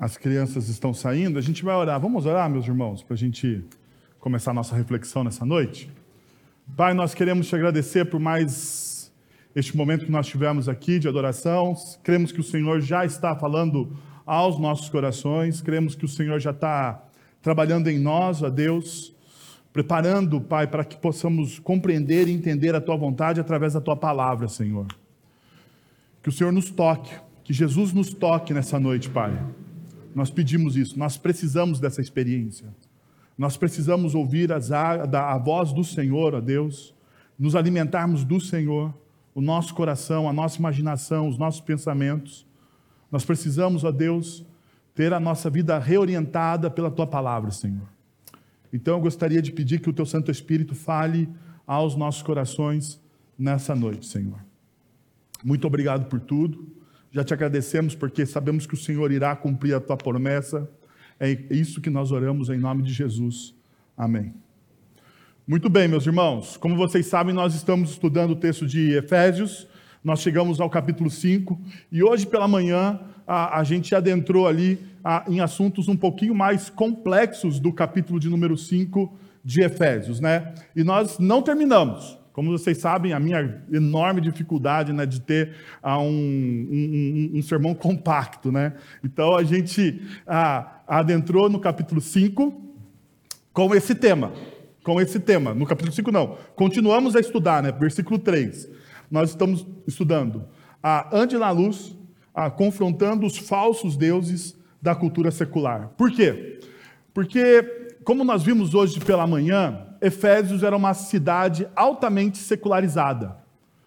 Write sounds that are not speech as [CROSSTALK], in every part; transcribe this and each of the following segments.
as crianças estão saindo, a gente vai orar. Vamos orar, meus irmãos, para a gente começar a nossa reflexão nessa noite? Pai, nós queremos te agradecer por mais este momento que nós tivemos aqui de adoração. Cremos que o Senhor já está falando aos nossos corações, cremos que o Senhor já está trabalhando em nós, ó Deus, preparando, Pai, para que possamos compreender e entender a Tua vontade através da Tua palavra, Senhor. Que o Senhor nos toque, que Jesus nos toque nessa noite, Pai. Nós pedimos isso, nós precisamos dessa experiência. Nós precisamos ouvir as, a, a voz do Senhor, ó Deus, nos alimentarmos do Senhor, o nosso coração, a nossa imaginação, os nossos pensamentos. Nós precisamos, ó Deus, ter a nossa vida reorientada pela tua palavra, Senhor. Então eu gostaria de pedir que o teu Santo Espírito fale aos nossos corações nessa noite, Senhor. Muito obrigado por tudo. Já te agradecemos porque sabemos que o Senhor irá cumprir a tua promessa é isso que nós oramos em nome de Jesus. Amém. Muito bem, meus irmãos. Como vocês sabem, nós estamos estudando o texto de Efésios. Nós chegamos ao capítulo 5 e hoje pela manhã a, a gente adentrou ali a, em assuntos um pouquinho mais complexos do capítulo de número 5 de Efésios, né? E nós não terminamos. Como vocês sabem, a minha enorme dificuldade né, de ter ah, um, um, um, sermão compacto. Né? Então, a gente ah, adentrou no capítulo 5 com esse tema. Com esse tema. No capítulo 5, não. Continuamos a estudar, né? versículo 3. Nós estamos estudando. Ah, ande na luz, ah, confrontando os falsos deuses da cultura secular. Por quê? Porque, como nós vimos hoje pela manhã, Efésios era uma cidade altamente secularizada.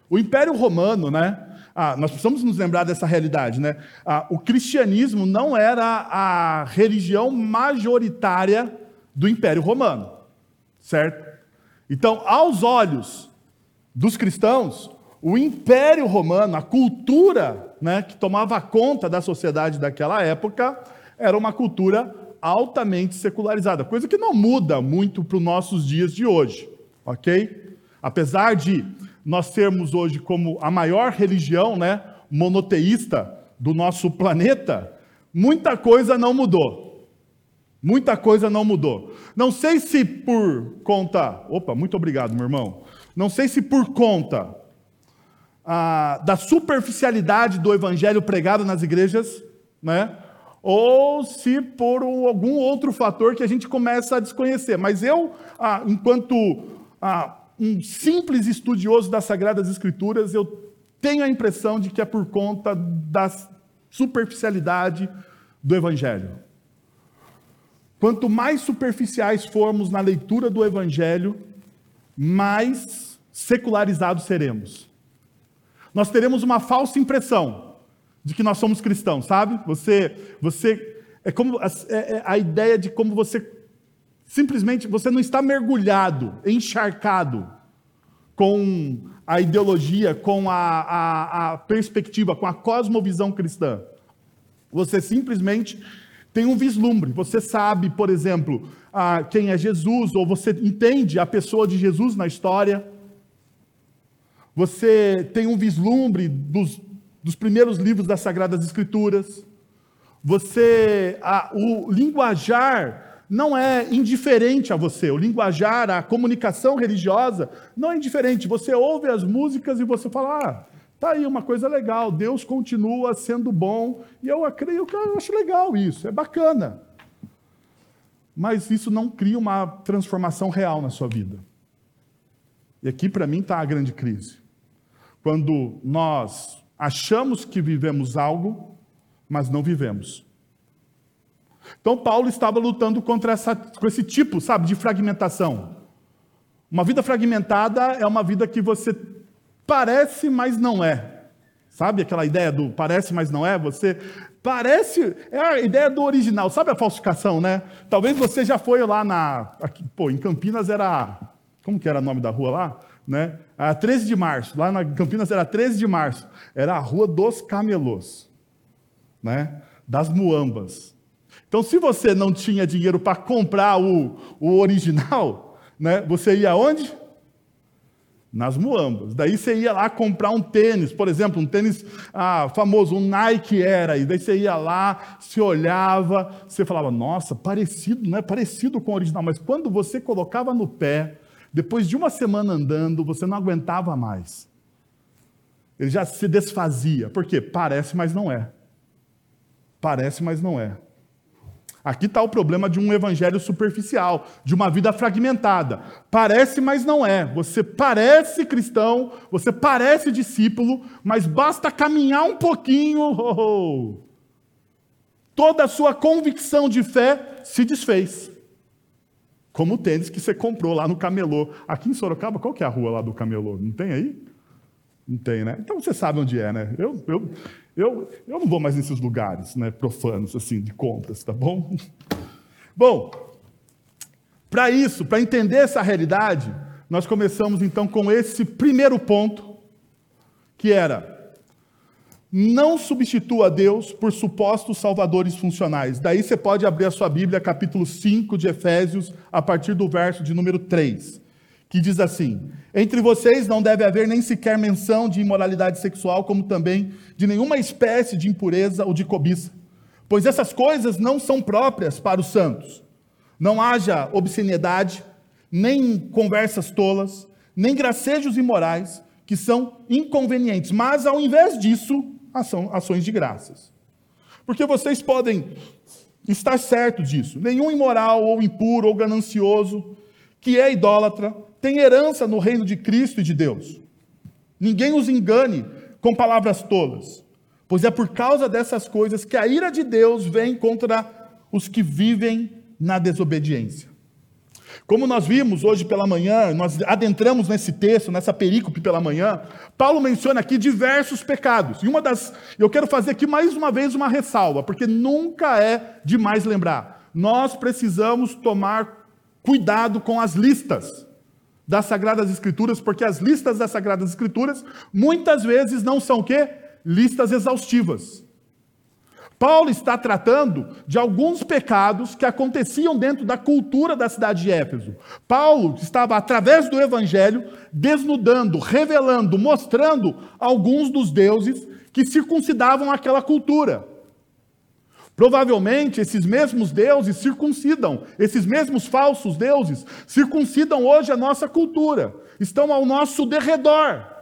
O Império Romano, né? Ah, nós precisamos nos lembrar dessa realidade, né? Ah, o cristianismo não era a religião majoritária do Império Romano, certo? Então, aos olhos dos cristãos, o Império Romano, a cultura né, que tomava conta da sociedade daquela época, era uma cultura altamente secularizada, coisa que não muda muito para os nossos dias de hoje, ok? Apesar de nós sermos hoje como a maior religião, né, monoteísta do nosso planeta, muita coisa não mudou. Muita coisa não mudou. Não sei se por conta. Opa, muito obrigado, meu irmão. Não sei se por conta ah, da superficialidade do evangelho pregado nas igrejas, né? Ou se por algum outro fator que a gente começa a desconhecer. Mas eu, ah, enquanto ah, um simples estudioso das Sagradas Escrituras, eu tenho a impressão de que é por conta da superficialidade do Evangelho. Quanto mais superficiais formos na leitura do Evangelho, mais secularizados seremos. Nós teremos uma falsa impressão de que nós somos cristãos, sabe? Você, você é como a, é, é a ideia de como você simplesmente você não está mergulhado, encharcado com a ideologia, com a, a, a perspectiva, com a cosmovisão cristã. Você simplesmente tem um vislumbre. Você sabe, por exemplo, quem é Jesus, ou você entende a pessoa de Jesus na história. Você tem um vislumbre dos dos primeiros livros das Sagradas Escrituras. Você, a, o linguajar não é indiferente a você. O linguajar, a comunicação religiosa não é indiferente. Você ouve as músicas e você fala, ah, tá aí uma coisa legal. Deus continua sendo bom e eu creio que eu acho legal isso. É bacana. Mas isso não cria uma transformação real na sua vida. E aqui para mim está a grande crise. Quando nós Achamos que vivemos algo, mas não vivemos. Então Paulo estava lutando contra essa, com esse tipo, sabe, de fragmentação. Uma vida fragmentada é uma vida que você parece, mas não é. Sabe aquela ideia do parece, mas não é? Você parece, é a ideia do original. Sabe a falsificação, né? Talvez você já foi lá na, aqui, pô, em Campinas era, como que era o nome da rua lá? Né? A 13 de março, lá na Campinas era 13 de março, era a rua dos camelôs, né? Das muambas. Então, se você não tinha dinheiro para comprar o, o original, né? Você ia onde? nas muambas. Daí você ia lá comprar um tênis, por exemplo, um tênis ah, famoso, um Nike era, e daí você ia lá, se olhava, você falava, nossa, parecido, não é parecido com o original, mas quando você colocava no pé, depois de uma semana andando, você não aguentava mais. Ele já se desfazia. Por quê? Parece, mas não é. Parece, mas não é. Aqui está o problema de um evangelho superficial, de uma vida fragmentada. Parece, mas não é. Você parece cristão, você parece discípulo, mas basta caminhar um pouquinho, [LAUGHS] oh, oh. toda a sua convicção de fé se desfez. Como o tênis que você comprou lá no camelô. Aqui em Sorocaba, qual que é a rua lá do camelô? Não tem aí? Não tem, né? Então você sabe onde é, né? Eu, eu, eu, eu não vou mais nesses lugares né, profanos, assim, de compras, tá bom? [LAUGHS] Bom, para isso, para entender essa realidade, nós começamos então com esse primeiro ponto, que era: não substitua Deus por supostos salvadores funcionais. Daí você pode abrir a sua Bíblia, capítulo 5 de Efésios, a partir do verso de número 3 que diz assim: Entre vocês não deve haver nem sequer menção de imoralidade sexual, como também de nenhuma espécie de impureza ou de cobiça, pois essas coisas não são próprias para os santos. Não haja obscenidade, nem conversas tolas, nem gracejos imorais, que são inconvenientes, mas ao invés disso, ações de graças. Porque vocês podem estar certo disso. Nenhum imoral ou impuro ou ganancioso que é idólatra tem herança no reino de Cristo e de Deus. Ninguém os engane com palavras tolas, pois é por causa dessas coisas que a ira de Deus vem contra os que vivem na desobediência. Como nós vimos hoje pela manhã, nós adentramos nesse texto, nessa perícope pela manhã, Paulo menciona aqui diversos pecados. E uma das, eu quero fazer aqui mais uma vez uma ressalva, porque nunca é demais lembrar. Nós precisamos tomar cuidado com as listas das Sagradas Escrituras, porque as listas das Sagradas Escrituras muitas vezes não são o quê? Listas exaustivas. Paulo está tratando de alguns pecados que aconteciam dentro da cultura da cidade de Éfeso. Paulo estava, através do evangelho, desnudando, revelando, mostrando alguns dos deuses que circuncidavam aquela cultura. Provavelmente esses mesmos deuses circuncidam, esses mesmos falsos deuses circuncidam hoje a nossa cultura, estão ao nosso derredor.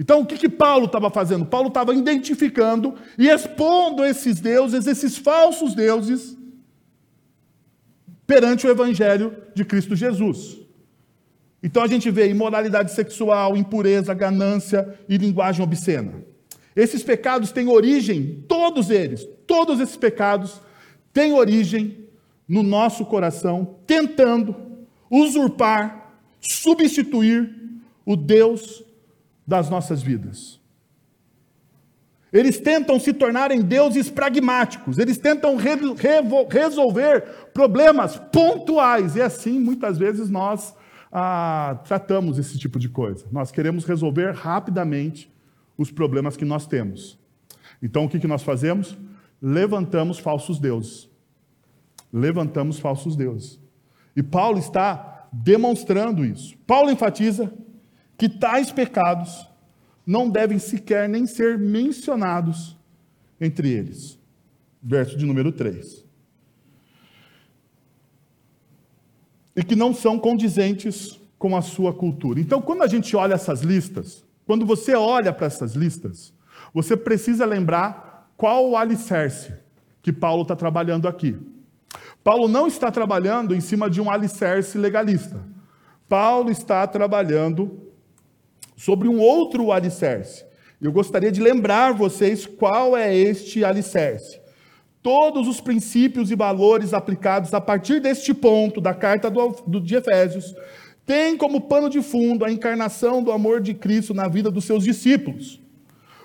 Então o que, que Paulo estava fazendo? Paulo estava identificando e expondo esses deuses, esses falsos deuses, perante o Evangelho de Cristo Jesus. Então a gente vê imoralidade sexual, impureza, ganância e linguagem obscena. Esses pecados têm origem, todos eles, todos esses pecados têm origem no nosso coração, tentando usurpar, substituir o Deus das nossas vidas. Eles tentam se tornarem deuses pragmáticos, eles tentam re resolver problemas pontuais, e assim muitas vezes nós ah, tratamos esse tipo de coisa. Nós queremos resolver rapidamente os problemas que nós temos. Então, o que, que nós fazemos? Levantamos falsos deuses. Levantamos falsos deuses. E Paulo está demonstrando isso. Paulo enfatiza que tais pecados não devem sequer nem ser mencionados entre eles. Verso de número 3. E que não são condizentes com a sua cultura. Então, quando a gente olha essas listas, quando você olha para essas listas, você precisa lembrar qual o alicerce que Paulo está trabalhando aqui. Paulo não está trabalhando em cima de um alicerce legalista. Paulo está trabalhando sobre um outro alicerce. Eu gostaria de lembrar vocês qual é este alicerce. Todos os princípios e valores aplicados a partir deste ponto da carta do, do, de Efésios tem como pano de fundo a encarnação do amor de Cristo na vida dos seus discípulos,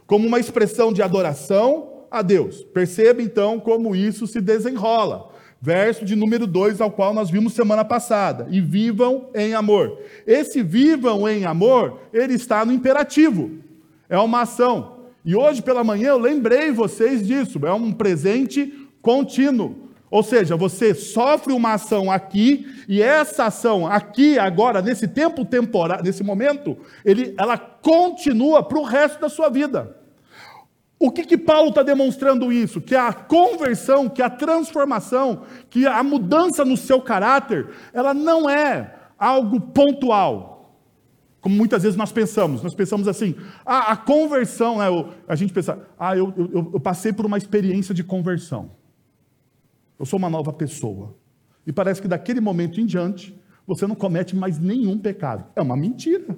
como uma expressão de adoração a Deus. Perceba então como isso se desenrola. Verso de número 2, ao qual nós vimos semana passada. E vivam em amor. Esse vivam em amor, ele está no imperativo. É uma ação. E hoje pela manhã eu lembrei vocês disso. É um presente contínuo. Ou seja, você sofre uma ação aqui e essa ação aqui agora nesse tempo temporário, nesse momento, ele, ela continua para o resto da sua vida. O que, que Paulo está demonstrando isso? Que a conversão, que a transformação, que a mudança no seu caráter, ela não é algo pontual. Como muitas vezes nós pensamos, nós pensamos assim, ah, a conversão, né, a gente pensa, ah, eu, eu, eu passei por uma experiência de conversão. Eu sou uma nova pessoa. E parece que daquele momento em diante, você não comete mais nenhum pecado. É uma mentira.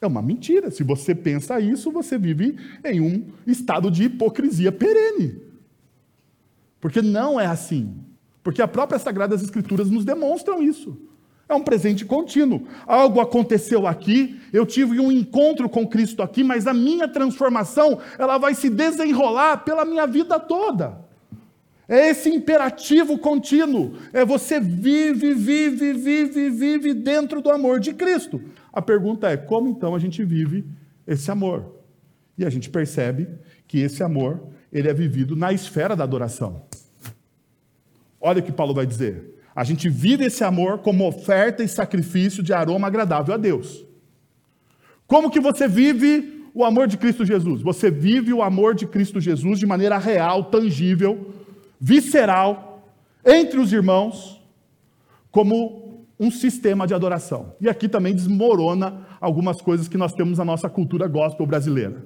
É uma mentira. Se você pensa isso, você vive em um estado de hipocrisia perene. Porque não é assim. Porque a própria Sagradas Escrituras nos demonstram isso. É um presente contínuo. Algo aconteceu aqui, eu tive um encontro com Cristo aqui, mas a minha transformação, ela vai se desenrolar pela minha vida toda. É esse imperativo contínuo. É você vive, vive, vive, vive dentro do amor de Cristo. A pergunta é: como então a gente vive esse amor? E a gente percebe que esse amor, ele é vivido na esfera da adoração. Olha o que Paulo vai dizer. A gente vive esse amor como oferta e sacrifício de aroma agradável a Deus. Como que você vive o amor de Cristo Jesus? Você vive o amor de Cristo Jesus de maneira real, tangível, visceral, entre os irmãos, como um sistema de adoração. E aqui também desmorona algumas coisas que nós temos na nossa cultura gospel brasileira.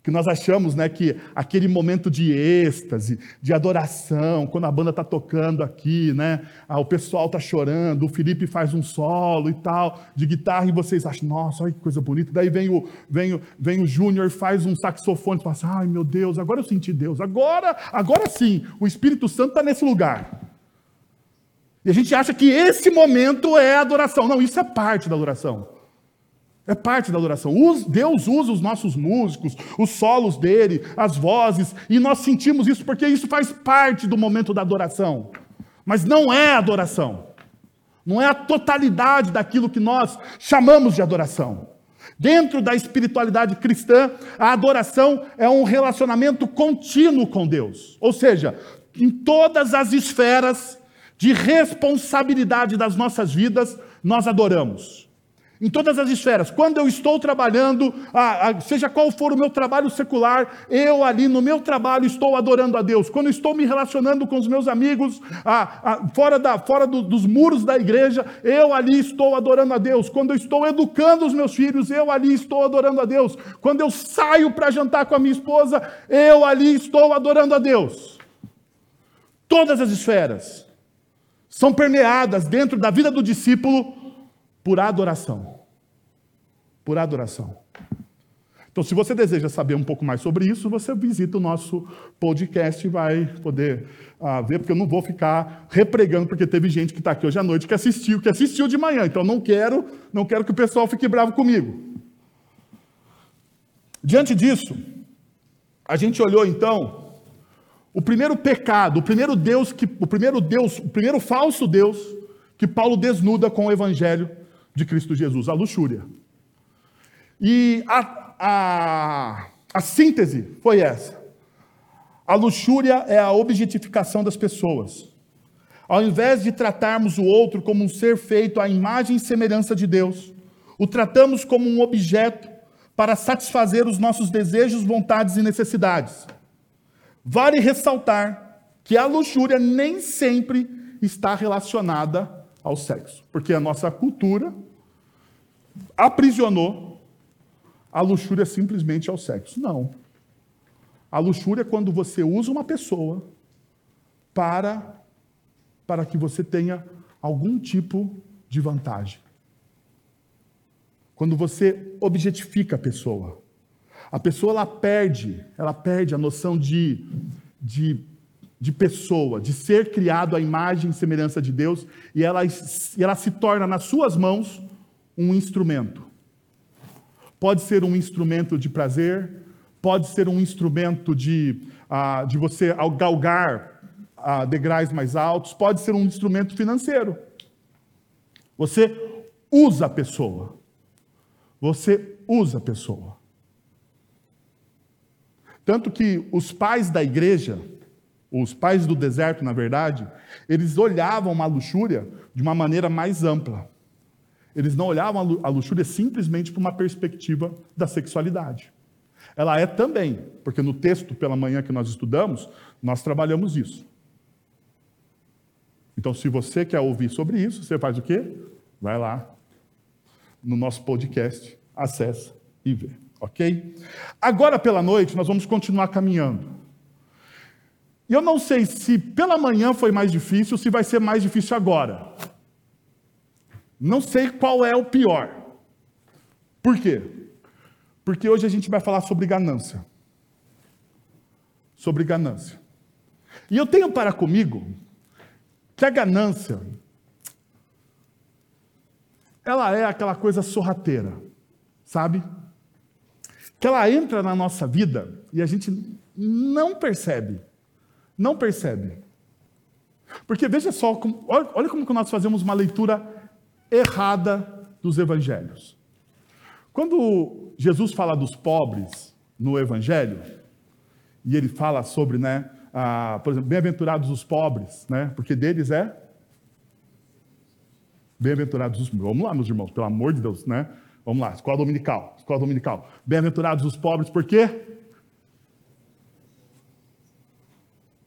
Que nós achamos né, que aquele momento de êxtase, de adoração, quando a banda está tocando aqui, né, ah, o pessoal está chorando, o Felipe faz um solo e tal, de guitarra, e vocês acham, nossa, olha que coisa bonita. Daí vem o, vem o, vem o Júnior, faz um saxofone, e fala assim, ai meu Deus, agora eu senti Deus, agora, agora sim, o Espírito Santo está nesse lugar. E a gente acha que esse momento é adoração. Não, isso é parte da adoração. É parte da adoração. Deus usa os nossos músicos, os solos dele, as vozes, e nós sentimos isso porque isso faz parte do momento da adoração. Mas não é adoração. Não é a totalidade daquilo que nós chamamos de adoração. Dentro da espiritualidade cristã, a adoração é um relacionamento contínuo com Deus. Ou seja, em todas as esferas de responsabilidade das nossas vidas, nós adoramos. Em todas as esferas. Quando eu estou trabalhando, seja qual for o meu trabalho secular, eu ali no meu trabalho estou adorando a Deus. Quando estou me relacionando com os meus amigos, fora, da, fora do, dos muros da igreja, eu ali estou adorando a Deus. Quando eu estou educando os meus filhos, eu ali estou adorando a Deus. Quando eu saio para jantar com a minha esposa, eu ali estou adorando a Deus. Todas as esferas são permeadas dentro da vida do discípulo por adoração. Por adoração. Então, se você deseja saber um pouco mais sobre isso, você visita o nosso podcast e vai poder uh, ver, porque eu não vou ficar repregando, porque teve gente que está aqui hoje à noite que assistiu, que assistiu de manhã. Então, não quero, não quero que o pessoal fique bravo comigo. Diante disso, a gente olhou então o primeiro pecado, o primeiro Deus que o primeiro Deus, o primeiro falso Deus que Paulo desnuda com o evangelho de Cristo Jesus, a luxúria. E a, a, a síntese foi essa. A luxúria é a objetificação das pessoas. Ao invés de tratarmos o outro como um ser feito à imagem e semelhança de Deus, o tratamos como um objeto para satisfazer os nossos desejos, vontades e necessidades. Vale ressaltar que a luxúria nem sempre está relacionada ao sexo, porque a nossa cultura aprisionou a luxúria simplesmente ao sexo. Não. A luxúria é quando você usa uma pessoa para para que você tenha algum tipo de vantagem. Quando você objetifica a pessoa. A pessoa ela perde, ela perde a noção de, de, de pessoa, de ser criado à imagem e semelhança de Deus, e ela, e ela se torna nas suas mãos um instrumento. Pode ser um instrumento de prazer, pode ser um instrumento de, uh, de você galgar uh, degraus mais altos, pode ser um instrumento financeiro. Você usa a pessoa. Você usa a pessoa. Tanto que os pais da igreja, os pais do deserto, na verdade, eles olhavam a luxúria de uma maneira mais ampla. Eles não olhavam a luxúria simplesmente por uma perspectiva da sexualidade. Ela é também, porque no texto pela manhã que nós estudamos, nós trabalhamos isso. Então, se você quer ouvir sobre isso, você faz o quê? Vai lá no nosso podcast, acessa e vê, ok? Agora pela noite nós vamos continuar caminhando. E eu não sei se pela manhã foi mais difícil, se vai ser mais difícil agora. Não sei qual é o pior. Por quê? Porque hoje a gente vai falar sobre ganância. Sobre ganância. E eu tenho para comigo que a ganância ela é aquela coisa sorrateira, sabe? Que ela entra na nossa vida e a gente não percebe. Não percebe. Porque veja só, olha como nós fazemos uma leitura errada dos evangelhos. Quando Jesus fala dos pobres no evangelho, e ele fala sobre, né, a, por exemplo, bem-aventurados os pobres, né, porque deles é bem-aventurados os Vamos lá, meus irmãos, pelo amor de Deus, né? Vamos lá, escola dominical, escola dominical. Bem-aventurados os pobres, por quê?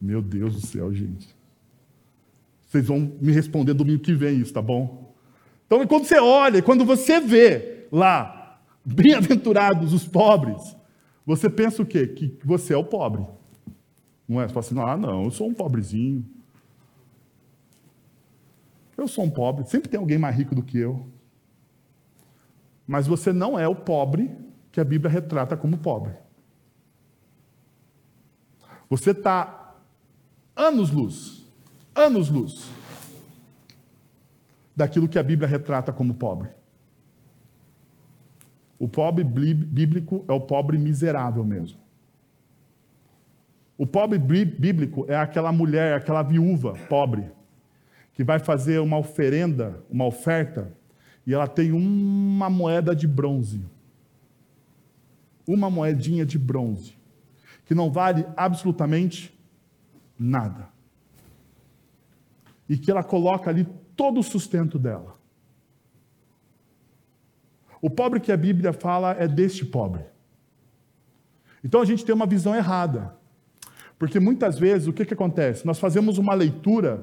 Meu Deus do céu, gente. Vocês vão me responder domingo que vem isso, tá bom? Então, quando você olha, quando você vê lá, bem-aventurados os pobres, você pensa o quê? Que você é o pobre. Não é? Você fala assim, ah, não, eu sou um pobrezinho. Eu sou um pobre, sempre tem alguém mais rico do que eu. Mas você não é o pobre que a Bíblia retrata como pobre. Você está anos-luz, anos-luz, daquilo que a Bíblia retrata como pobre. O pobre bíblico é o pobre miserável mesmo. O pobre bíblico é aquela mulher, aquela viúva pobre, que vai fazer uma oferenda, uma oferta, e ela tem uma moeda de bronze. Uma moedinha de bronze, que não vale absolutamente nada. E que ela coloca ali todo o sustento dela. O pobre que a Bíblia fala é deste pobre. Então a gente tem uma visão errada. Porque muitas vezes o que, que acontece? Nós fazemos uma leitura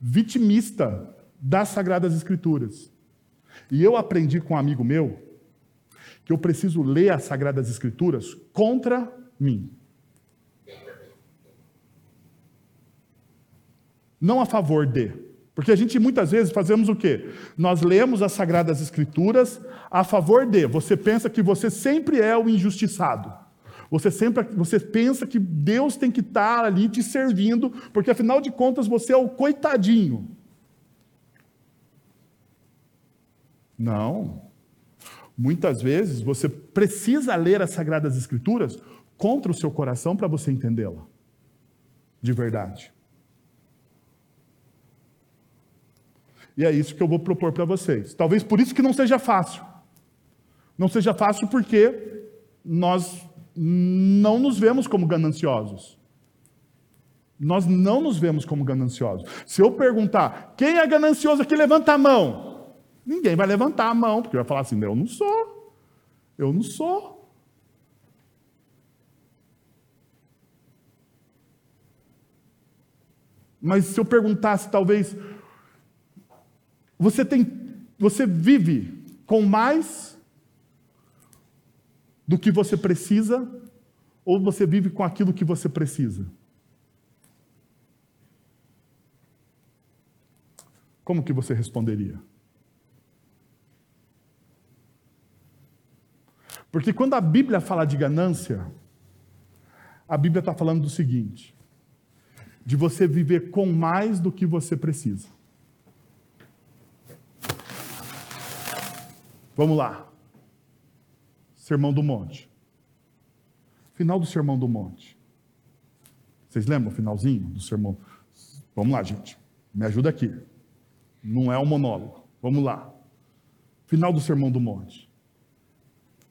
vitimista das Sagradas Escrituras. E eu aprendi com um amigo meu que eu preciso ler as Sagradas Escrituras contra mim. não a favor de. Porque a gente muitas vezes fazemos o quê? Nós lemos as Sagradas Escrituras a favor de. Você pensa que você sempre é o injustiçado. Você sempre você pensa que Deus tem que estar ali te servindo, porque afinal de contas você é o coitadinho. Não. Muitas vezes você precisa ler as Sagradas Escrituras contra o seu coração para você entendê-la. De verdade. E é isso que eu vou propor para vocês. Talvez por isso que não seja fácil. Não seja fácil porque nós não nos vemos como gananciosos. Nós não nos vemos como gananciosos. Se eu perguntar, quem é ganancioso aqui, levanta a mão. Ninguém vai levantar a mão, porque vai falar assim: eu não sou. Eu não sou. Mas se eu perguntasse, talvez, você tem, você vive com mais do que você precisa ou você vive com aquilo que você precisa? Como que você responderia? Porque quando a Bíblia fala de ganância, a Bíblia está falando do seguinte: de você viver com mais do que você precisa. Vamos lá. Sermão do Monte. Final do Sermão do Monte. Vocês lembram o finalzinho do sermão? Vamos lá, gente. Me ajuda aqui. Não é um monólogo. Vamos lá. Final do Sermão do Monte.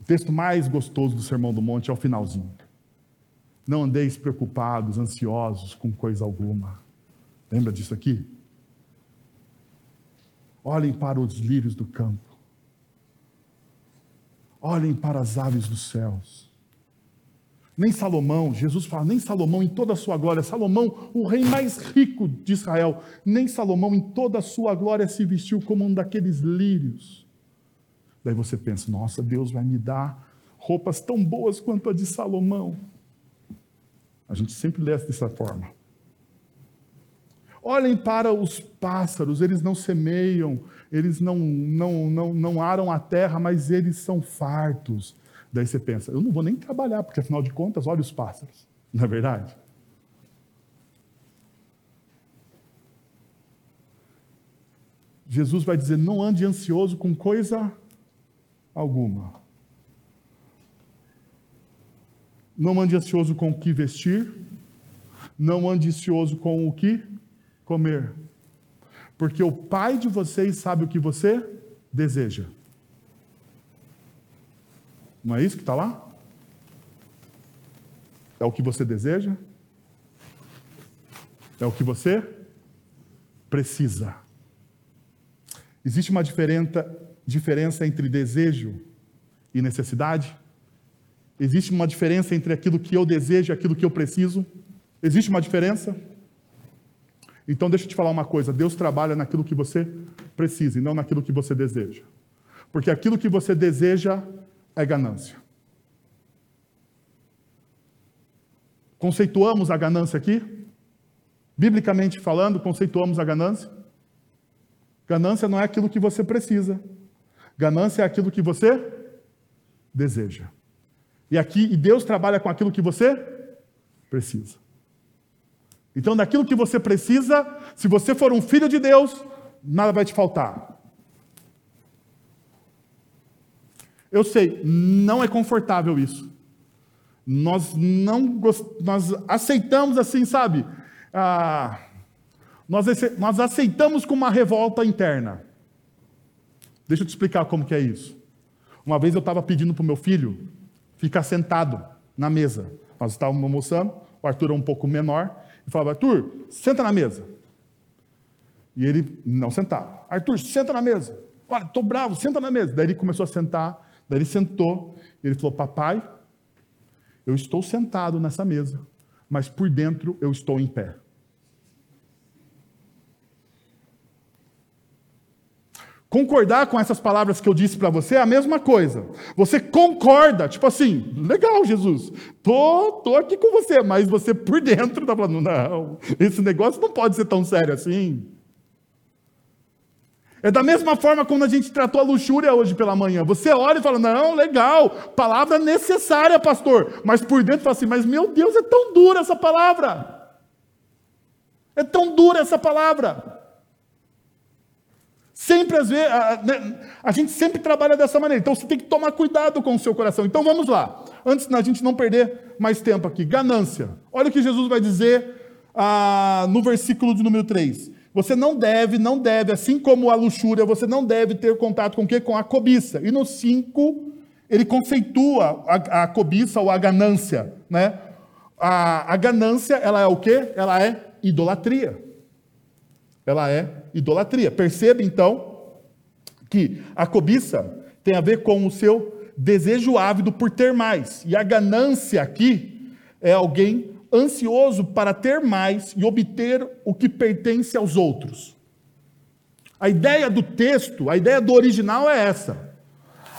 O texto mais gostoso do Sermão do Monte é o finalzinho. Não andeis preocupados, ansiosos com coisa alguma. Lembra disso aqui? Olhem para os lírios do campo. Olhem para as aves dos céus. Nem Salomão, Jesus fala, nem Salomão em toda a sua glória, Salomão, o rei mais rico de Israel, nem Salomão em toda a sua glória se vestiu como um daqueles lírios. Daí você pensa, nossa, Deus vai me dar roupas tão boas quanto a de Salomão. A gente sempre lê dessa forma. Olhem para os pássaros, eles não semeiam, eles não, não, não, não aram a terra, mas eles são fartos. Daí você pensa, eu não vou nem trabalhar, porque afinal de contas, olha os pássaros. Não é verdade? Jesus vai dizer: não ande ansioso com coisa alguma. Não ande ansioso com o que vestir, não ande ansioso com o que comer, porque o Pai de vocês sabe o que você deseja. Não é isso que está lá? É o que você deseja? É o que você precisa. Existe uma diferença, diferença entre desejo e necessidade? Existe uma diferença entre aquilo que eu desejo e aquilo que eu preciso? Existe uma diferença? Então, deixa eu te falar uma coisa: Deus trabalha naquilo que você precisa e não naquilo que você deseja. Porque aquilo que você deseja é ganância. Conceituamos a ganância aqui? Biblicamente falando, conceituamos a ganância? Ganância não é aquilo que você precisa. Ganância é aquilo que você deseja. E aqui, e Deus trabalha com aquilo que você precisa. Então, daquilo que você precisa, se você for um filho de Deus, nada vai te faltar. Eu sei, não é confortável isso. Nós não nós aceitamos assim, sabe? Ah, nós, nós aceitamos com uma revolta interna. Deixa eu te explicar como que é isso. Uma vez eu estava pedindo para o meu filho ficar sentado na mesa. Nós estávamos almoçando, o Arthur é um pouco menor, e falava, Arthur, senta na mesa. E ele não sentava. Arthur, senta na mesa. Olha, estou bravo, senta na mesa. Daí ele começou a sentar, Daí ele sentou, ele falou: Papai, eu estou sentado nessa mesa, mas por dentro eu estou em pé. Concordar com essas palavras que eu disse para você é a mesma coisa. Você concorda, tipo assim, legal, Jesus, tô, tô aqui com você, mas você por dentro está falando, não, esse negócio não pode ser tão sério assim. É da mesma forma como a gente tratou a luxúria hoje pela manhã. Você olha e fala: não, legal, palavra necessária, pastor. Mas por dentro fala assim: mas meu Deus, é tão dura essa palavra. É tão dura essa palavra. Sempre às vezes, a, né, a, gente sempre trabalha dessa maneira. Então você tem que tomar cuidado com o seu coração. Então vamos lá. Antes da gente não perder mais tempo aqui. Ganância. Olha o que Jesus vai dizer ah, no versículo de número 3. Você não deve, não deve, assim como a luxúria, você não deve ter contato com o quê? Com a cobiça. E no 5, ele conceitua a, a, cobiça ou a ganância, né? A, a ganância, ela é o quê? Ela é idolatria. Ela é idolatria. Perceba então que a cobiça tem a ver com o seu desejo ávido por ter mais. E a ganância aqui é alguém ansioso para ter mais e obter o que pertence aos outros. A ideia do texto, a ideia do original é essa.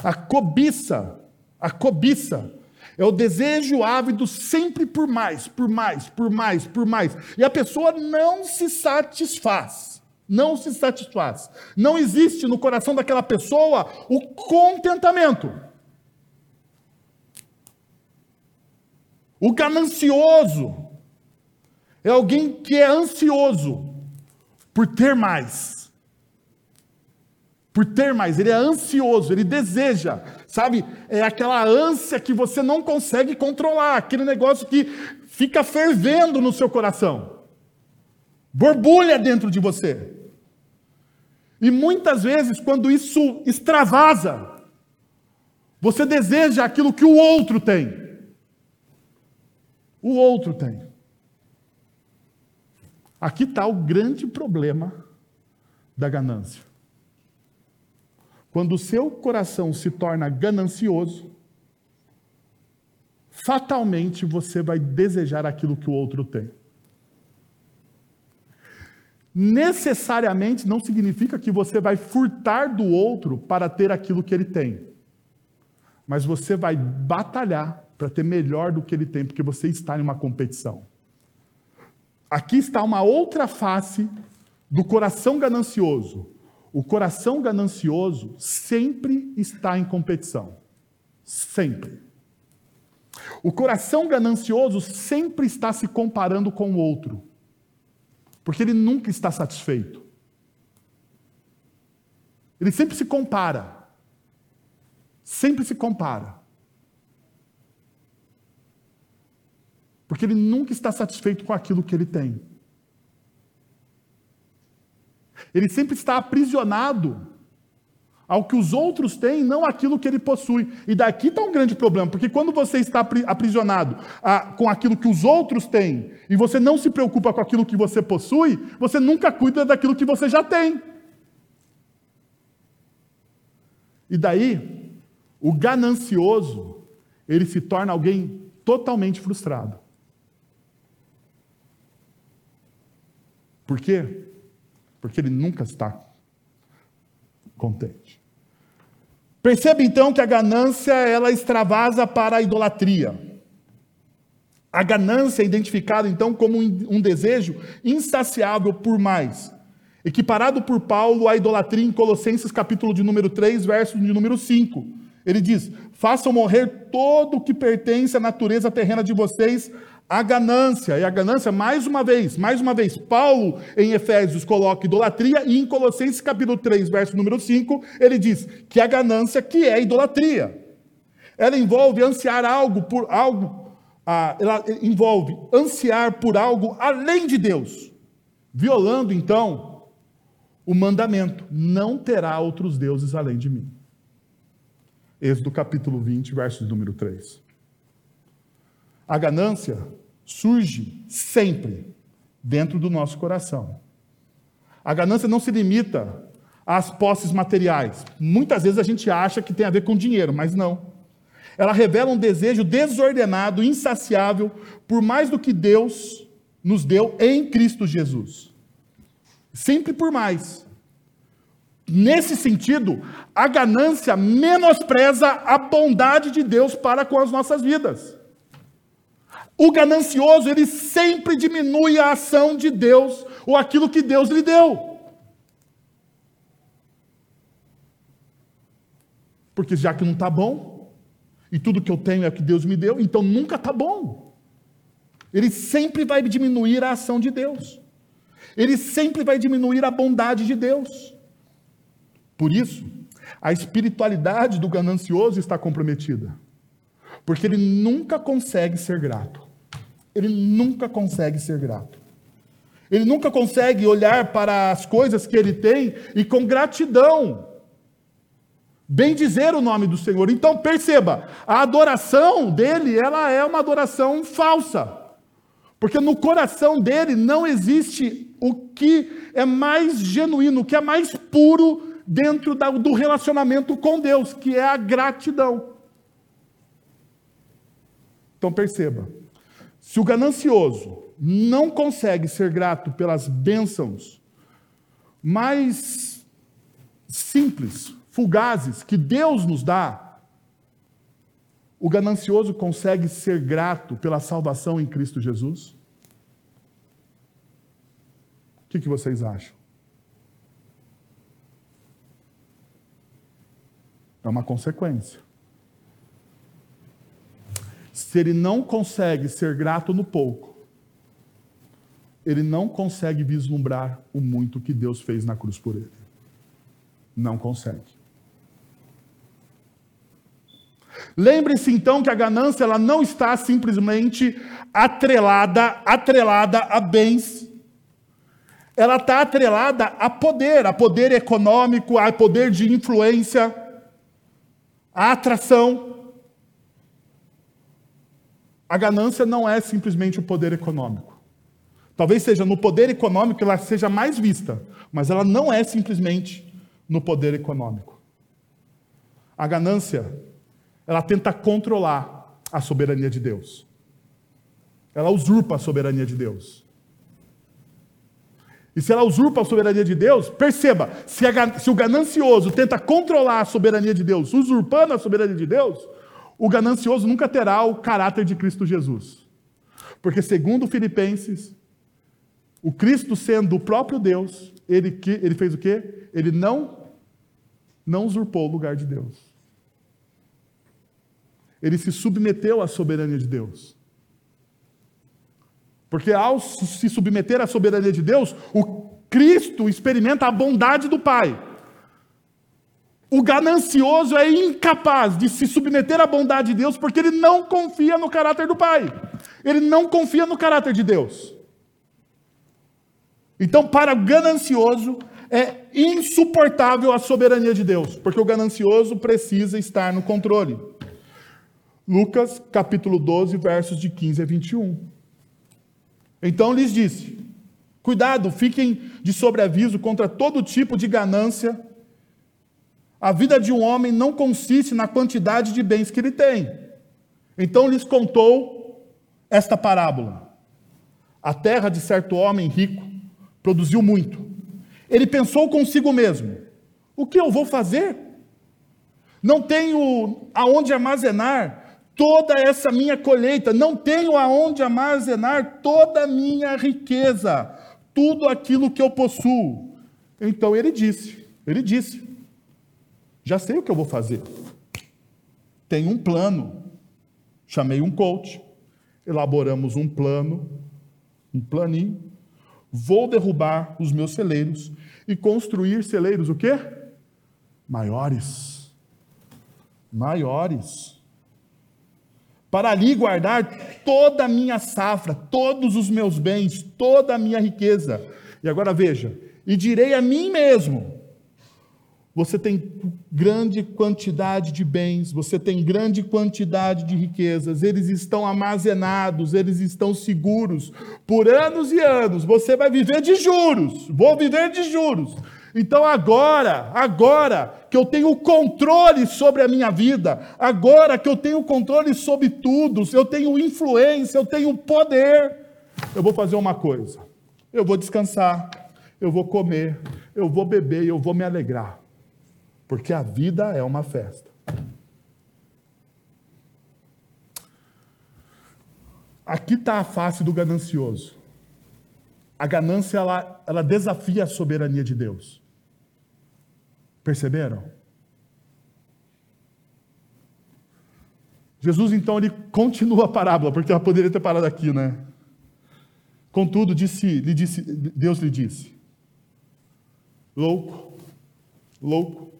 A cobiça, a cobiça é o desejo ávido sempre por mais, por mais, por mais, por mais. E a pessoa não se satisfaz. Não se satisfaz. Não existe no coração daquela pessoa o contentamento. O ganancioso é alguém que é ansioso por ter mais. Por ter mais, ele é ansioso, ele deseja, sabe? É aquela ânsia que você não consegue controlar, aquele negócio que fica fervendo no seu coração, borbulha dentro de você. E muitas vezes, quando isso extravasa, você deseja aquilo que o outro tem. o outro tem. Aqui está o grande problema da ganância. Quando o seu coração se torna ganancioso, fatalmente você vai desejar aquilo que o outro tem. Necessariamente não significa que você vai furtar do outro para ter aquilo que ele tem. Mas você vai batalhar para ter melhor do que ele tem, porque você está em uma competição. Aqui está uma outra face do coração ganancioso. O coração ganancioso sempre está em competição. Sempre. O coração ganancioso sempre está se comparando com o outro, porque ele nunca está satisfeito. Ele sempre se compara. Sempre se compara. Porque ele nunca está satisfeito com aquilo que ele tem. Ele sempre está aprisionado ao que os outros têm, não aquilo que ele possui. E daqui está um grande problema, porque quando você está aprisionado a, com aquilo que os outros têm, e você não se preocupa com aquilo que você possui, você nunca cuida daquilo que você já tem. E daí, o ganancioso, ele se torna alguém totalmente frustrado. Por quê? Porque ele nunca está contente. Perceba então que a ganância ela extravasa para a idolatria. A ganância é identificada então como um desejo insaciável por mais. Equiparado por Paulo à idolatria em Colossenses capítulo de número 3, verso de número 5. Ele diz: "Façam morrer todo o que pertence à natureza terrena de vocês, a ganância, e a ganância, mais uma vez, mais uma vez, Paulo em Efésios coloca idolatria, e em Colossenses capítulo 3, verso número 5, ele diz que a ganância que é idolatria. Ela envolve ansiar algo por algo, ela envolve ansiar por algo além de Deus, violando então o mandamento: não terá outros deuses além de mim. Êxodo capítulo 20, verso número 3. A ganância surge sempre dentro do nosso coração. A ganância não se limita às posses materiais. Muitas vezes a gente acha que tem a ver com dinheiro, mas não. Ela revela um desejo desordenado, insaciável, por mais do que Deus nos deu em Cristo Jesus. Sempre por mais. Nesse sentido, a ganância menospreza a bondade de Deus para com as nossas vidas. O ganancioso, ele sempre diminui a ação de Deus ou aquilo que Deus lhe deu. Porque já que não está bom, e tudo que eu tenho é o que Deus me deu, então nunca está bom. Ele sempre vai diminuir a ação de Deus. Ele sempre vai diminuir a bondade de Deus. Por isso, a espiritualidade do ganancioso está comprometida. Porque ele nunca consegue ser grato. Ele nunca consegue ser grato. Ele nunca consegue olhar para as coisas que ele tem e com gratidão bem dizer o nome do Senhor. Então perceba, a adoração dele, ela é uma adoração falsa. Porque no coração dele não existe o que é mais genuíno, o que é mais puro dentro do relacionamento com Deus, que é a gratidão. Então perceba, se o ganancioso não consegue ser grato pelas bênçãos mais simples, fugazes que Deus nos dá, o ganancioso consegue ser grato pela salvação em Cristo Jesus? O que, que vocês acham? É uma consequência. Se ele não consegue ser grato no pouco, ele não consegue vislumbrar o muito que Deus fez na cruz por ele. Não consegue. Lembre-se então que a ganância ela não está simplesmente atrelada, atrelada a bens. Ela está atrelada a poder, a poder econômico, a poder de influência, a atração. A ganância não é simplesmente o poder econômico. Talvez seja no poder econômico que ela seja mais vista, mas ela não é simplesmente no poder econômico. A ganância, ela tenta controlar a soberania de Deus. Ela usurpa a soberania de Deus. E se ela usurpa a soberania de Deus, perceba, se, a, se, o ganancioso tenta controlar a soberania de Deus, usurpando a soberania de Deus, o ganancioso nunca terá o caráter de Cristo Jesus. Porque, segundo Filipenses, o Cristo sendo o próprio Deus, ele, ele fez o quê? Ele não, não usurpou o lugar de Deus. Ele se submeteu à soberania de Deus. Porque ao se submeter à soberania de Deus, o Cristo experimenta a bondade do Pai. O ganancioso é incapaz de se submeter à bondade de Deus porque ele não confia no caráter do Pai. Ele não confia no caráter de Deus. Então, para o ganancioso, é insuportável a soberania de Deus, porque o ganancioso precisa estar no controle. Lucas capítulo 12, versos de 15 a 21. Então lhes disse: Cuidado, fiquem de sobreaviso contra todo tipo de ganância. A vida de um homem não consiste na quantidade de bens que ele tem. Então lhes contou esta parábola. A terra de certo homem rico produziu muito. Ele pensou consigo mesmo: O que eu vou fazer? Não tenho aonde armazenar toda essa minha colheita, não tenho aonde armazenar toda a minha riqueza, tudo aquilo que eu possuo. Então ele disse, ele disse: Já sei o que eu vou fazer. Tenho um plano. Chamei um coach, elaboramos um plano, um planinho. Vou derrubar os meus celeiros e construir celeiros o quê? Maiores. Maiores para ali guardar toda a minha safra, todos os meus bens, toda a minha riqueza. E agora veja: e direi a mim mesmo: você tem grande quantidade de bens, você tem grande quantidade de riquezas, eles estão armazenados, eles estão seguros por anos e anos. Você vai viver de juros, vou viver de juros. Então agora, agora que eu tenho controle sobre a minha vida, agora que eu tenho controle sobre tudo, eu tenho influência, eu tenho poder, eu vou fazer uma coisa. Eu vou descansar, eu vou comer, eu vou beber, eu vou me alegrar. Porque a vida é uma festa. Aqui está a face do ganancioso. A ganância ela, ela desafia a soberania de Deus. Perceberam? Jesus então ele continua a parábola, porque ela poderia ter parado aqui, né? Contudo, disse, lhe disse, Deus lhe disse: Louco, louco.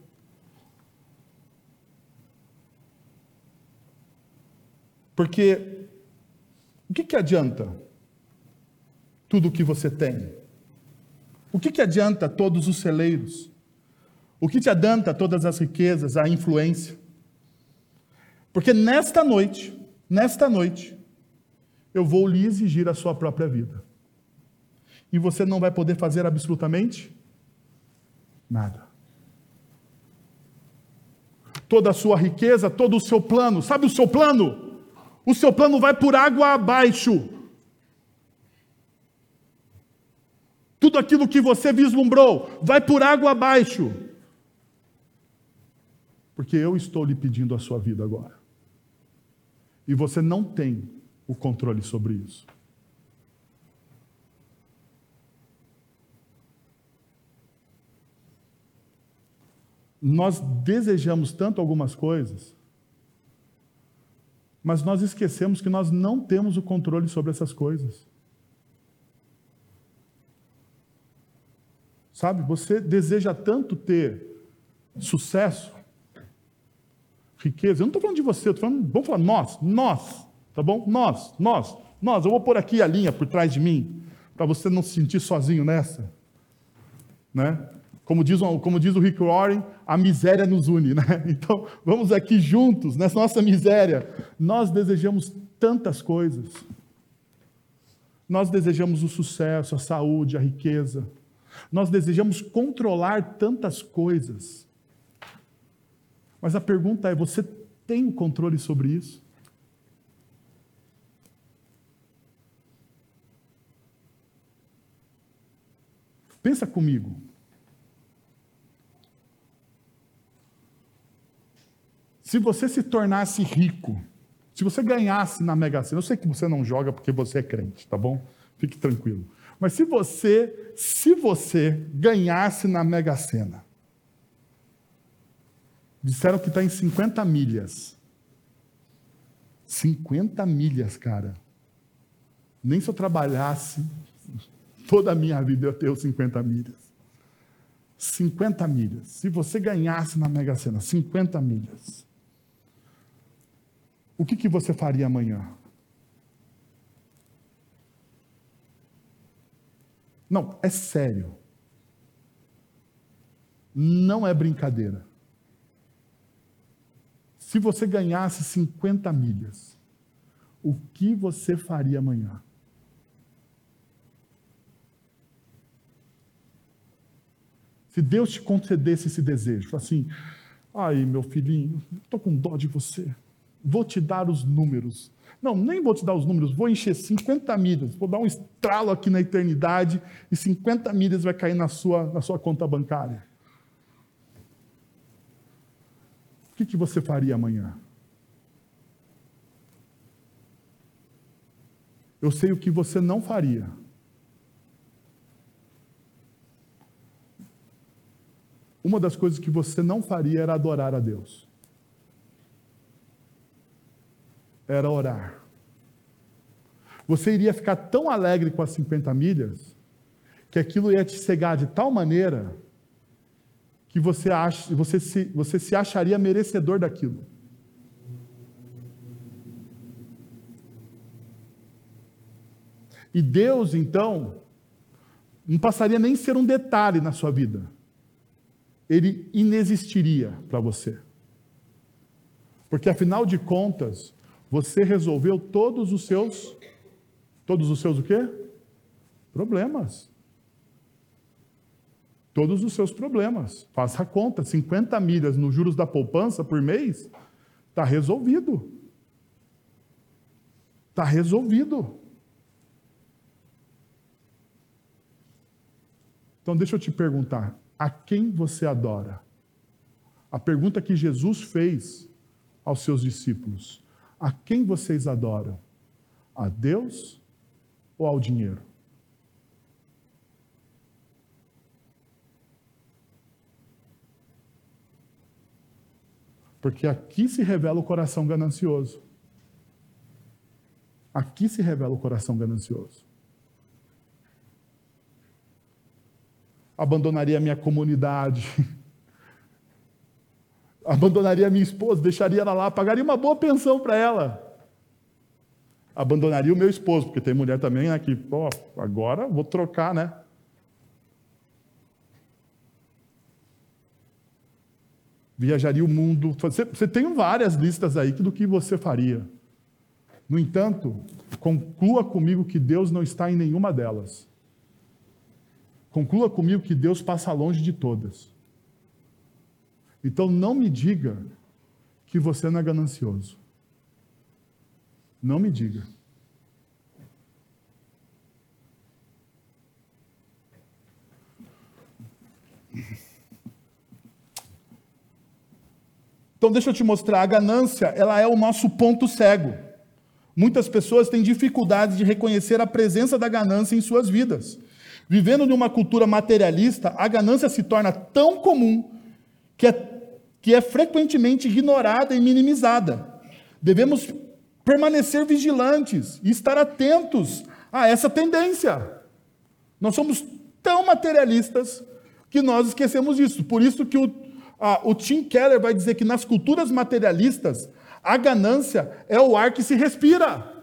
Porque o que, que adianta tudo o que você tem? O que, que adianta todos os celeiros? O que te adianta todas as riquezas, a influência? Porque nesta noite, nesta noite, eu vou lhe exigir a sua própria vida. E você não vai poder fazer absolutamente nada. Toda a sua riqueza, todo o seu plano, sabe o seu plano? O seu plano vai por água abaixo. Tudo aquilo que você vislumbrou vai por água abaixo. Porque eu estou lhe pedindo a sua vida agora. E você não tem o controle sobre isso. Nós desejamos tanto algumas coisas, mas nós esquecemos que nós não temos o controle sobre essas coisas. Sabe, você deseja tanto ter sucesso, riqueza. Eu não estou falando de você, estou falando, vamos falar nós, nós, tá bom? Nós, nós, nós. Eu vou pôr aqui a linha por trás de mim, para você não se sentir sozinho nessa. Né? Como diz, como diz o Rick Warren, a miséria nos une. Né? [LAUGHS] Então, vamos aqui juntos, nessa nossa miséria. Nós desejamos tantas coisas. Nós desejamos o sucesso, a saúde, a riqueza. Nós desejamos controlar tantas coisas. Mas a pergunta é: você tem o controle sobre isso? Pensa comigo. Se você se tornasse rico, se você ganhasse na Mega Sena, eu sei que você não joga porque você é crente, tá bom? Fique tranquilo. Mas se você, se você ganhasse na Mega Sena, disseram que está em 50 milhas. 50 milhas, cara. Nem se eu trabalhasse Toda a minha vida eu tenho 50 milhas. 50 milhas. Se você ganhasse na Mega Sena 50 milhas, o que, que você faria amanhã? Não, é sério. Não é brincadeira. Se você ganhasse 50 milhas, o que você faria amanhã? Se Deus te concedesse esse desejo, assim, ai meu filhinho, estou com dó de você, vou te dar os números. Não, nem vou te dar os números, vou encher 50 milhas, vou dar um estralo aqui na eternidade e 50 milhas vai cair na sua, na sua conta bancária. O que, que você faria amanhã? Eu sei o que você não faria. uma das coisas que você não faria era adorar a Deus. Era orar. Você iria ficar tão alegre com as 50 milhas que aquilo ia te cegar de tal maneira que você, acha, você, se, você se acharia merecedor daquilo. E Deus, então, não passaria nem ser um detalhe na sua vida ele inexistiria para você. Porque afinal de contas, você resolveu todos os seus todos os seus o quê? Problemas. Todos os seus problemas. Faça a conta, 50 milhas nos juros da poupança por mês, está resolvido. Está resolvido. Então deixa eu te perguntar, a quem você adora? A pergunta que Jesus fez aos seus discípulos: a quem vocês adoram? A Deus ou ao dinheiro? Porque aqui se revela o coração ganancioso. Aqui se revela o coração ganancioso. abandonaria a minha comunidade, [LAUGHS] abandonaria minha esposa, deixaria ela lá, pagaria uma boa pensão para ela. Abandonaria o meu esposo, porque tem mulher também né, agora vou trocar, né? Viajaria o mundo. Você, você tem várias listas aí do que você faria. No entanto, conclua comigo que Deus não está em nenhuma delas. Conclua comigo que Deus passa longe de todas. Então não me diga que você não é ganancioso. Não me diga. Então deixa eu te mostrar, a ganância, ela é o nosso ponto cego. Muitas pessoas têm dificuldade de reconhecer a presença da ganância em suas vidas. Vivendo numa cultura materialista, a ganância se torna tão comum que é, que é frequentemente ignorada e minimizada. Devemos permanecer vigilantes e estar atentos a essa tendência. Nós somos tão materialistas que nós esquecemos disso. Por isso que o, a, o Tim Keller vai dizer que nas culturas materialistas, a ganância é o ar que se respira.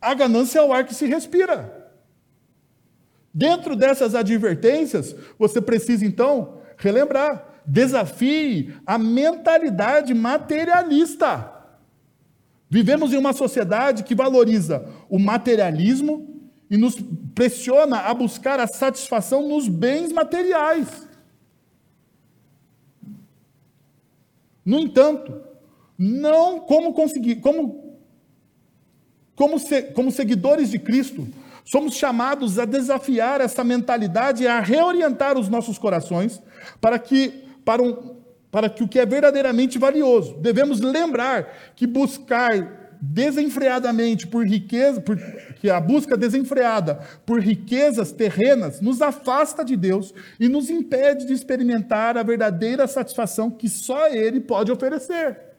A ganância é o ar que se respira. Dentro dessas advertências, você precisa então relembrar: desafie a mentalidade materialista. Vivemos em uma sociedade que valoriza o materialismo e nos pressiona a buscar a satisfação nos bens materiais. No entanto, não como conseguir, como, como, se, como seguidores de Cristo, somos chamados a desafiar essa mentalidade e a reorientar os nossos corações para que, para um, para que o que é verdadeiramente valioso. Devemos lembrar que buscar desenfreadamente por riqueza, por, que a busca desenfreada por riquezas terrenas nos afasta de Deus e nos impede de experimentar a verdadeira satisfação que só Ele pode oferecer.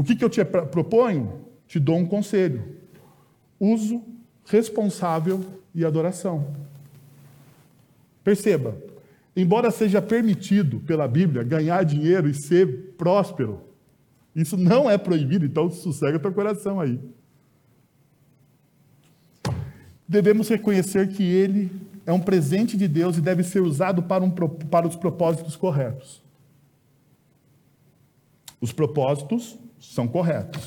O que, que eu te proponho? Te dou um conselho. Uso responsável e adoração. Perceba, embora seja permitido pela Bíblia ganhar dinheiro e ser próspero, isso não é proibido, então sossega teu coração aí. Devemos reconhecer que ele é um presente de Deus e deve ser usado para, um, para os propósitos corretos. Os propósitos são corretos.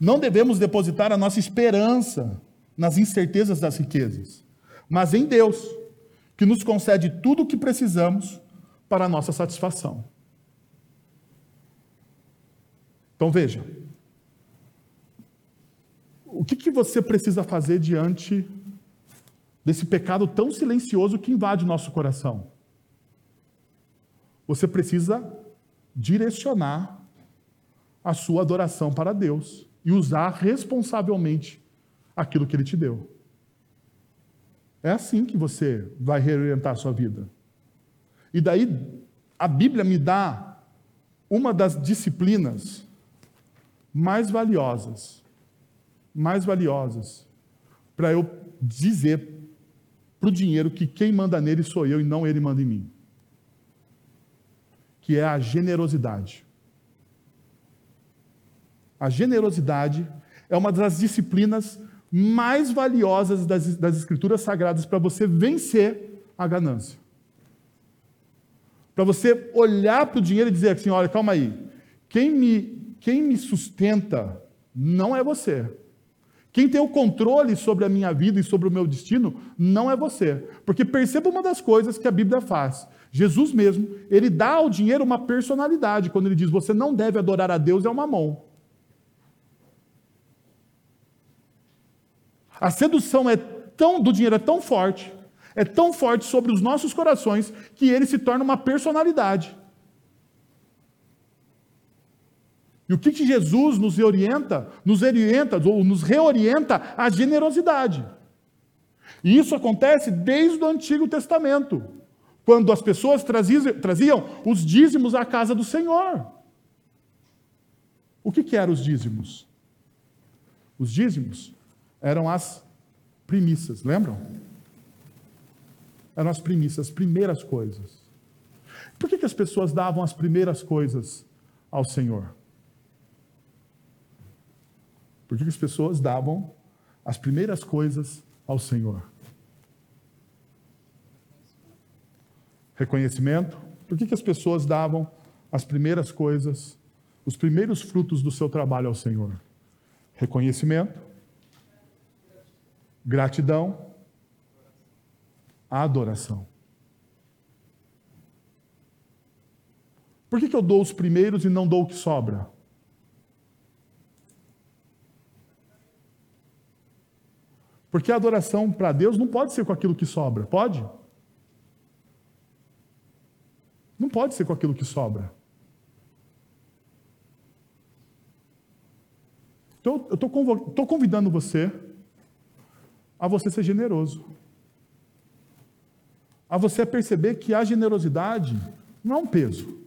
Não devemos depositar a nossa esperança nas incertezas das riquezas, mas em Deus, que nos concede tudo o que precisamos para a nossa satisfação. Então veja, o que, que você precisa fazer diante desse pecado tão silencioso que invade o nosso coração? Você precisa direcionar a sua adoração para Deus e usar responsavelmente aquilo que Ele te deu. É assim que você vai reorientar a sua vida. E daí, a Bíblia me dá uma das disciplinas mais valiosas, mais valiosas, para eu dizer para o dinheiro que quem manda nele sou eu e não ele manda em mim. Que é a generosidade. A generosidade é uma das disciplinas mais valiosas das, das Escrituras Sagradas para você vencer a ganância. Para você olhar para o dinheiro e dizer assim: olha, calma aí, quem me, quem me sustenta não é você. Quem tem o controle sobre a minha vida e sobre o meu destino não é você. Porque perceba uma das coisas que a Bíblia faz. Jesus mesmo, ele dá ao dinheiro uma personalidade quando ele diz: você não deve adorar a Deus, é uma mão. A sedução é tão, do dinheiro é tão forte, é tão forte sobre os nossos corações, que ele se torna uma personalidade. E o que, que Jesus nos orienta? Nos orienta, ou nos reorienta a generosidade. E isso acontece desde o Antigo Testamento, quando as pessoas traziam, traziam os dízimos à casa do Senhor. O que, que eram os dízimos? Os dízimos eram as primícias, lembram? Eram as primícias, as primeiras coisas. Por que, que as pessoas davam as primeiras coisas ao Senhor? Por que, que as pessoas davam as primeiras coisas ao Senhor? Reconhecimento. Por que, que as pessoas davam as primeiras coisas, os primeiros frutos do seu trabalho ao Senhor? Reconhecimento Gratidão, adoração. Por que, que eu dou os primeiros e não dou o que sobra? Porque a adoração para Deus não pode ser com aquilo que sobra, pode? Não pode ser com aquilo que sobra. Então, eu estou convidando você a você ser generoso. A você perceber que a generosidade não é um peso,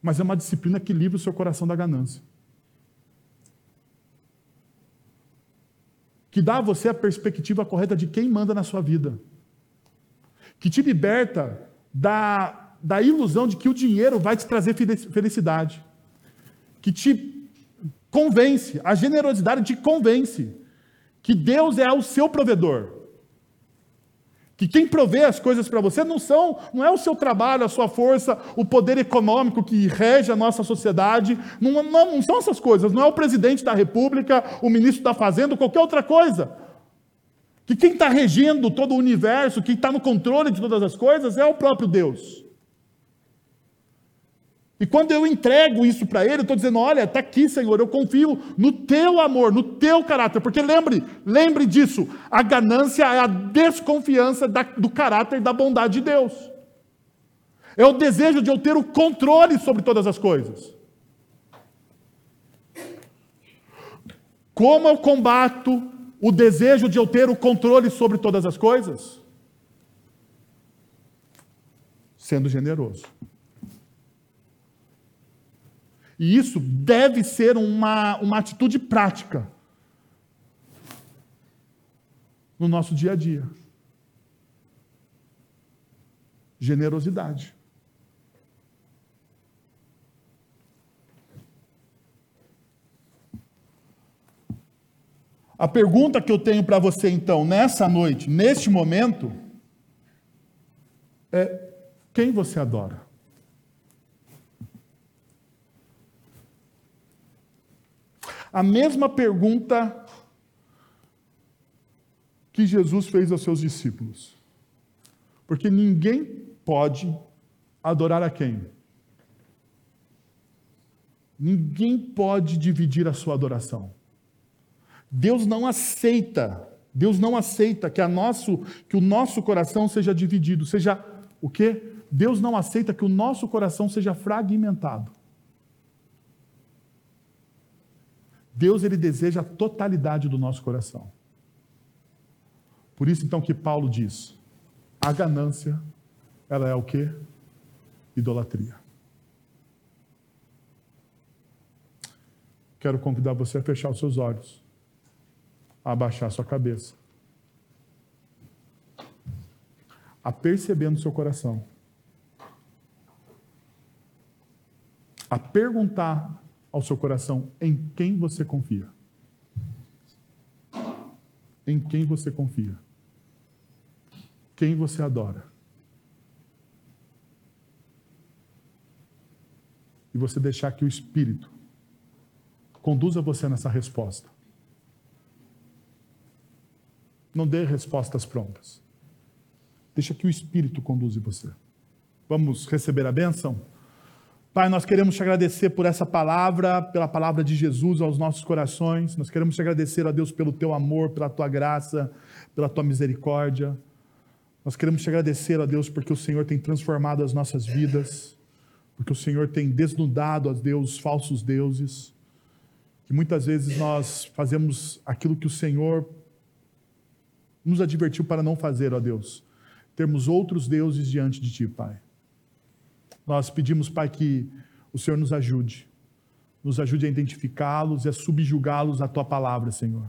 mas é uma disciplina que livra o seu coração da ganância. Que dá a você a perspectiva correta de quem manda na sua vida. Que te liberta da, da ilusão de que o dinheiro vai te trazer felicidade. Que te convence, a generosidade te convence que Deus é o seu provedor. Que quem provê as coisas para você não são, não é o seu trabalho, a sua força, o poder econômico que rege a nossa sociedade, não, não, não são essas coisas, não é o presidente da república, o ministro da fazenda, qualquer outra coisa. Que quem está regendo todo o universo, quem está no controle de todas as coisas, é o próprio Deus. E quando eu entrego isso para Ele, eu estou dizendo: olha, está aqui, Senhor, eu confio no teu amor, no teu caráter. Porque lembre, lembre disso: a ganância é a desconfiança da, do caráter da bondade de Deus. É o desejo de eu ter o controle sobre todas as coisas. Como eu combato o desejo de eu ter o controle sobre todas as coisas? Sendo generoso. E isso deve ser uma, uma atitude prática no nosso dia a dia. Generosidade. A pergunta que eu tenho para você então, nessa noite, neste momento, é: quem você adora? A mesma pergunta que Jesus fez aos seus discípulos. Porque ninguém pode adorar a quem? Ninguém pode dividir a sua adoração. Deus não aceita, Deus não aceita que, a nosso, que o nosso coração seja dividido, seja o quê? Deus não aceita que o nosso coração seja fragmentado. Deus ele deseja a totalidade do nosso coração. Por isso então que Paulo diz: a ganância ela é o que? Idolatria. Quero convidar você a fechar os seus olhos, a abaixar sua cabeça, a perceber no seu coração, a perguntar ao seu coração em quem você confia. Em quem você confia. Quem você adora. E você deixar que o Espírito conduza você nessa resposta. Não dê respostas prontas. Deixa que o Espírito conduza você. Vamos receber a bênção? Pai, nós queremos te agradecer por essa palavra, pela palavra de Jesus aos nossos corações. Nós queremos te agradecer, a Deus, pelo teu amor, pela tua graça, pela tua misericórdia. Nós queremos te agradecer, a Deus, porque o Senhor tem transformado as nossas vidas, porque o Senhor tem desnudado, a Deus, falsos deuses, que muitas vezes nós fazemos aquilo que o Senhor nos advertiu para não fazer, ó Deus. Termos outros deuses diante de Ti, Pai. Nós pedimos, Pai, que o Senhor nos ajude. Nos ajude a identificá-los e a subjugá-los à tua palavra, Senhor.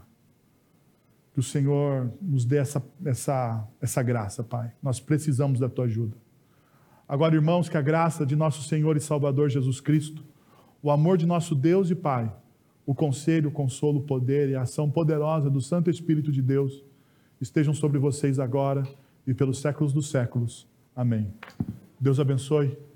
Que o Senhor nos dê essa, essa, essa graça, Pai. Nós precisamos da tua ajuda. Agora, irmãos, que a graça de nosso Senhor e Salvador Jesus Cristo, o amor de nosso Deus e Pai, o conselho, o consolo, o poder e a ação poderosa do Santo Espírito de Deus estejam sobre vocês agora e pelos séculos dos séculos. Amém. Deus abençoe.